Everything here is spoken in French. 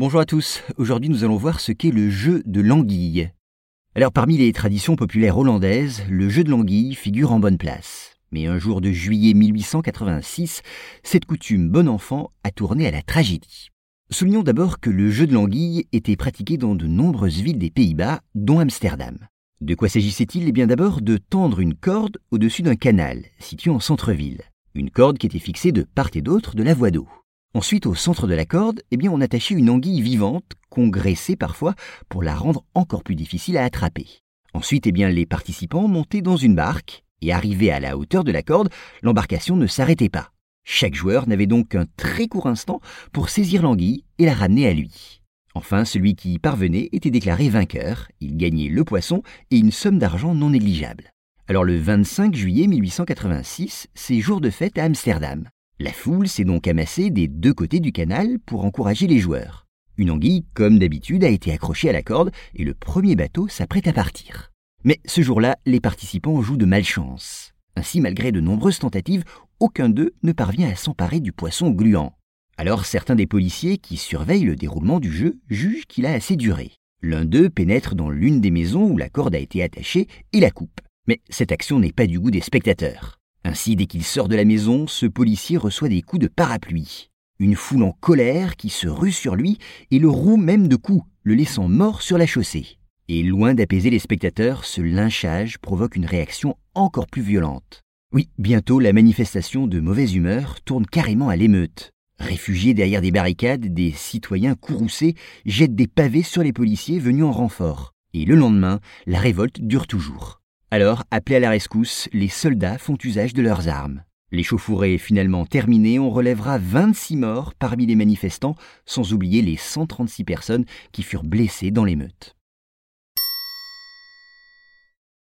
Bonjour à tous, aujourd'hui nous allons voir ce qu'est le jeu de l'anguille. Alors parmi les traditions populaires hollandaises, le jeu de l'anguille figure en bonne place. Mais un jour de juillet 1886, cette coutume bon enfant a tourné à la tragédie. Soulignons d'abord que le jeu de l'anguille était pratiqué dans de nombreuses villes des Pays-Bas, dont Amsterdam. De quoi s'agissait-il? Eh bien d'abord de tendre une corde au-dessus d'un canal, situé en centre-ville. Une corde qui était fixée de part et d'autre de la voie d'eau. Ensuite, au centre de la corde, eh on attachait une anguille vivante qu'on graissait parfois pour la rendre encore plus difficile à attraper. Ensuite, eh les participants montaient dans une barque et arrivés à la hauteur de la corde, l'embarcation ne s'arrêtait pas. Chaque joueur n'avait donc qu'un très court instant pour saisir l'anguille et la ramener à lui. Enfin, celui qui y parvenait était déclaré vainqueur, il gagnait le poisson et une somme d'argent non négligeable. Alors le 25 juillet 1886, c'est jour de fête à Amsterdam. La foule s'est donc amassée des deux côtés du canal pour encourager les joueurs. Une anguille, comme d'habitude, a été accrochée à la corde et le premier bateau s'apprête à partir. Mais ce jour-là, les participants jouent de malchance. Ainsi, malgré de nombreuses tentatives, aucun d'eux ne parvient à s'emparer du poisson gluant. Alors certains des policiers qui surveillent le déroulement du jeu jugent qu'il a assez duré. L'un d'eux pénètre dans l'une des maisons où la corde a été attachée et la coupe. Mais cette action n'est pas du goût des spectateurs. Ainsi, dès qu'il sort de la maison, ce policier reçoit des coups de parapluie. Une foule en colère qui se rue sur lui et le roue même de coups, le laissant mort sur la chaussée. Et loin d'apaiser les spectateurs, ce lynchage provoque une réaction encore plus violente. Oui, bientôt la manifestation de mauvaise humeur tourne carrément à l'émeute. Réfugiés derrière des barricades, des citoyens courroucés jettent des pavés sur les policiers venus en renfort. Et le lendemain, la révolte dure toujours. Alors, appelés à la rescousse, les soldats font usage de leurs armes. L'échauffourée finalement terminée, on relèvera 26 morts parmi les manifestants, sans oublier les 136 personnes qui furent blessées dans l'émeute.